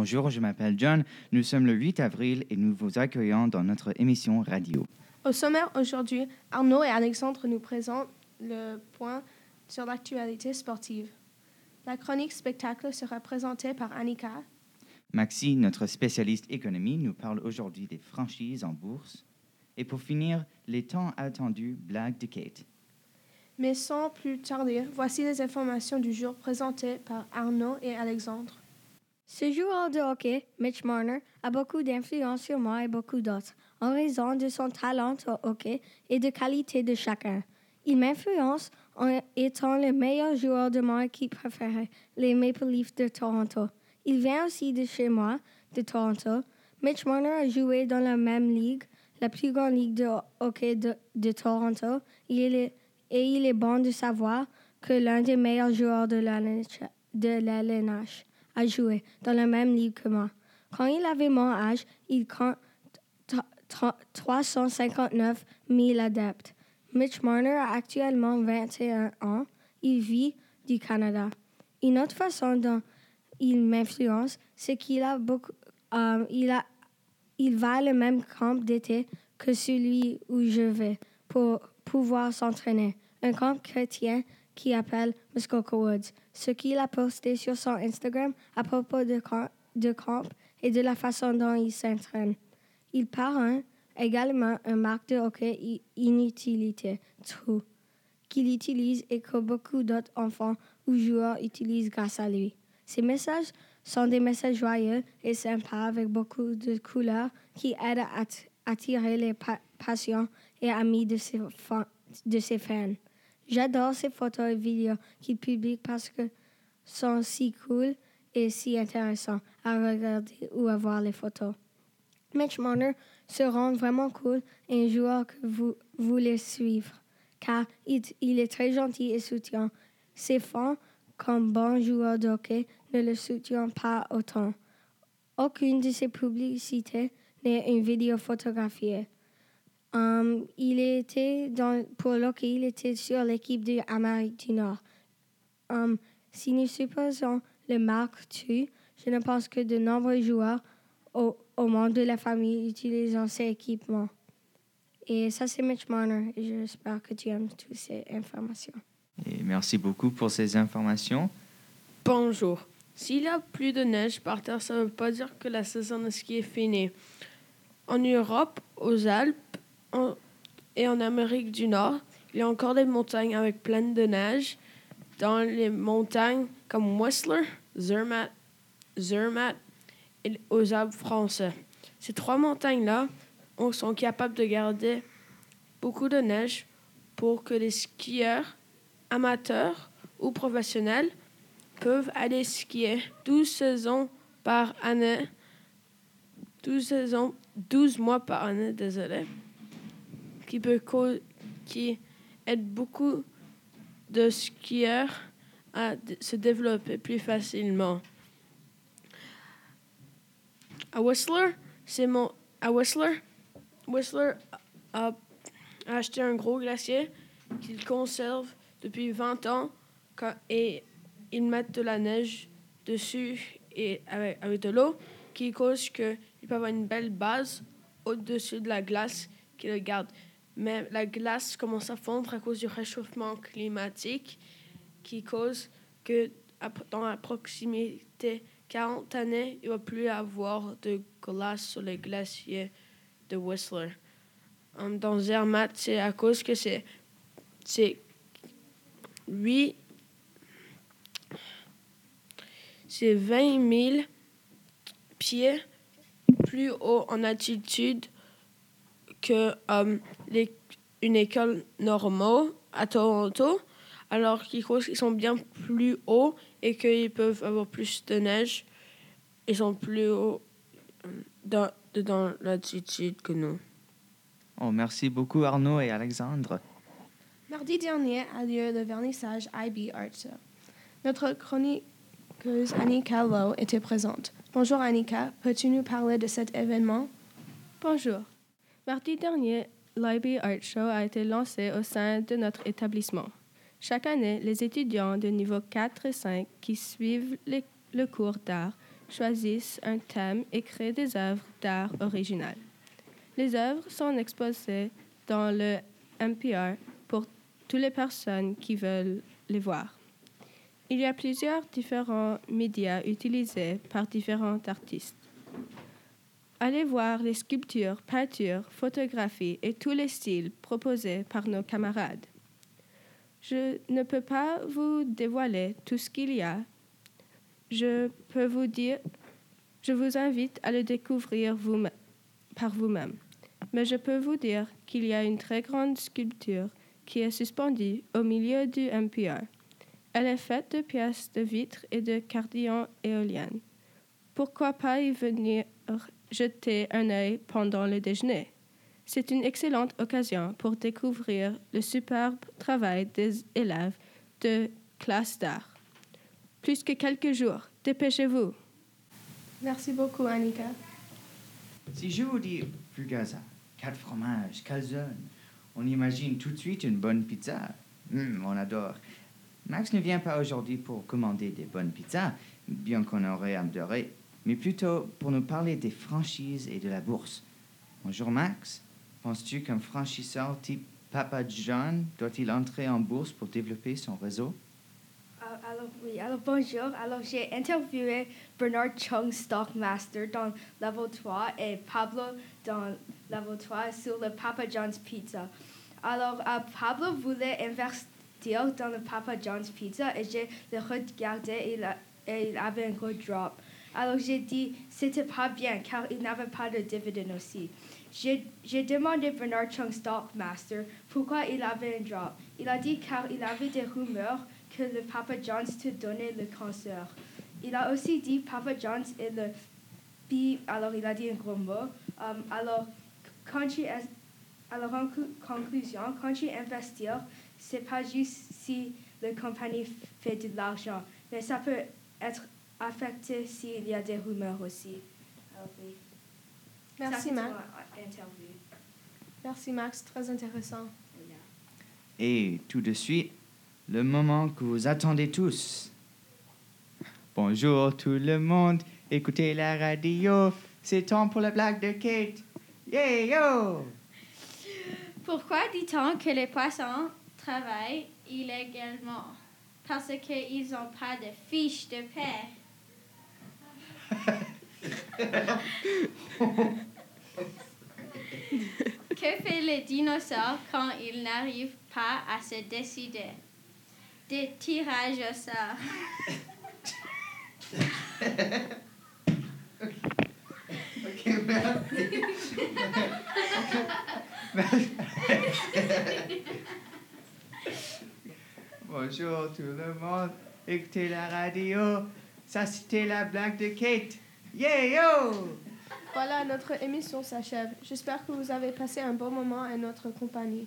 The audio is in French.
Bonjour, je m'appelle John. Nous sommes le 8 avril et nous vous accueillons dans notre émission radio. Au sommaire aujourd'hui, Arnaud et Alexandre nous présentent le point sur l'actualité sportive. La chronique spectacle sera présentée par Annika. Maxi, notre spécialiste économie, nous parle aujourd'hui des franchises en bourse. Et pour finir, les temps attendus blagues de Kate. Mais sans plus tarder, voici les informations du jour présentées par Arnaud et Alexandre. Ce joueur de hockey, Mitch Marner, a beaucoup d'influence sur moi et beaucoup d'autres, en raison de son talent au hockey et de qualité de chacun. Il m'influence en étant le meilleur joueur de mon équipe préférée, les Maple Leafs de Toronto. Il vient aussi de chez moi, de Toronto. Mitch Marner a joué dans la même ligue, la plus grande ligue de hockey de, Toronto. Il est, et il est bon de savoir que l'un des meilleurs joueurs de la, de a joué dans la même ligue que moi. Quand il avait mon âge, il compte 359 000 adeptes. Mitch Marner a actuellement 21 ans. Il vit du Canada. Une autre façon dont il m'influence, c'est qu'il a beaucoup, euh, il a, il va à le même camp d'été que celui où je vais pour pouvoir s'entraîner. Un camp chrétien qui appelle Muskoka Woods. Ce qu'il a posté sur son Instagram à propos de camp, et de la façon dont il s'entraîne. Il parrain également un marque de hockey inutilité, True, qu'il utilise et que beaucoup d'autres enfants ou joueurs utilisent grâce à lui. Ces messages sont des messages joyeux et sympas avec beaucoup de couleurs qui aident à attirer les patients et amis de ses fans. J'adore ces photos et vidéos qu'il publie parce que sont si cool et si intéressants à regarder ou à voir les photos. Mitch Marner se rend vraiment cool et un joueur que vous voulez suivre, car il, il est très gentil et soutient. Ses fans, comme bon joueur de hockey, ne le soutiennent pas autant. Aucune de ses publicités n'est une vidéo photographiée. Um, il était dans, pour l'hockey, il était sur l'équipe de l'Amérique du Nord. Um, si nous supposons le marque tu, je ne pense que de nombreux joueurs au, au monde de la famille utilisent ces équipements. Et ça, c'est Mitch Marner. Et j'espère que tu aimes toutes ces informations. Et merci beaucoup pour ces informations. Bonjour. S'il y a plus de neige par terre, ça ne veut pas dire que la saison de ski est finie. En Europe, aux Alpes et en Amérique du Nord, il y a encore des montagnes avec plein de neige. Dans les montagnes comme Whistler, Zermatt, Zermatt et aux Alpes français. Ces trois montagnes-là sont capables de garder beaucoup de neige pour que les skieurs amateurs ou professionnels peuvent aller skier 12 saisons par année, 12 saisons, 12 mois par année, désolé, qui, peut qui aide beaucoup de skieurs à se développer plus facilement. À Whistler, c'est mon. À Whistler, Whistler a acheté un gros glacier qu'il conserve depuis 20 ans et ils mettent de la neige dessus et avec, avec de l'eau qui cause qu'ils peuvent avoir une belle base au-dessus de la glace qui le garde. Mais la glace commence à fondre à cause du réchauffement climatique qui cause que dans la proximité 40 années, il ne va plus avoir de glace sur les glaciers de Whistler. Dans Zermatt, c'est à cause que c'est 8, c'est 20 000 pieds plus haut en altitude que um, les, une école normale à Toronto, alors qu'ils sont bien plus hauts et qu'ils peuvent avoir plus de neige. Ils sont plus hauts dans, dans l'altitude que nous. Oh, merci beaucoup Arnaud et Alexandre. Mardi dernier a lieu le vernissage IB Arts. Notre chroniqueuse Annika Lowe était présente. Bonjour Annika, peux-tu nous parler de cet événement? Bonjour. Mardi dernier, l'IB Art Show a été lancé au sein de notre établissement. Chaque année, les étudiants de niveau 4 et 5 qui suivent le cours d'art choisissent un thème et créent des œuvres d'art originales. Les œuvres sont exposées dans le NPR pour toutes les personnes qui veulent les voir. Il y a plusieurs différents médias utilisés par différents artistes. Allez voir les sculptures, peintures, photographies et tous les styles proposés par nos camarades. Je ne peux pas vous dévoiler tout ce qu'il y a. Je peux vous dire, je vous invite à le découvrir par vous-même. Mais je peux vous dire qu'il y a une très grande sculpture qui est suspendue au milieu du NPR. Elle est faite de pièces de vitre et de cardillons éoliennes. Pourquoi pas y venir jeter un œil pendant le déjeuner? C'est une excellente occasion pour découvrir le superbe travail des élèves de classe d'art. Plus que quelques jours, dépêchez-vous. Merci beaucoup, Annika. Si je vous dis fugaza, quatre fromages, calzone, on imagine tout de suite une bonne pizza. Hum, on adore. Max ne vient pas aujourd'hui pour commander des bonnes pizzas, bien qu'on aurait adoré, mais plutôt pour nous parler des franchises et de la bourse. Bonjour Max, penses-tu qu'un franchisseur type Papa John doit-il entrer en bourse pour développer son réseau? Euh, alors oui, alors bonjour. Alors j'ai interviewé Bernard Chung, Stockmaster, dans 3 et Pablo dans 3 sur le Papa John's Pizza. Alors euh, Pablo voulait investir dans le Papa John's Pizza et j'ai le regardé et, et il avait un gros drop. Alors j'ai dit c'était pas bien car il n'avait pas de dividende aussi. J'ai demandé Bernard Chung Stockmaster pourquoi il avait un drop. Il a dit car il avait des rumeurs que le Papa John's te donnait le cancer. Il a aussi dit Papa John's est le bi, alors il a dit un gros mot. Um, alors, quand alors en conclusion, quand tu investis, c'est pas juste si la compagnie fait de l'argent, mais ça peut être affecté s'il y a des rumeurs aussi. Oui. Ça, Merci, Max. interview. Merci, Max. Très intéressant. Et tout de suite, le moment que vous attendez tous. Bonjour tout le monde, écoutez la radio, c'est temps pour la blague de Kate. Yeah, yo! Pourquoi dit-on que les poissons travaillent illégalement? Parce qu'ils n'ont pas de fiche de paix. Que fait le dinosaure quand il n'arrive pas à se décider? Des tirages au sort. Bonjour tout le monde, écoutez la radio, ça c'était la blague de Kate. Yeah, yo! Voilà, notre émission s'achève. J'espère que vous avez passé un bon moment à notre compagnie.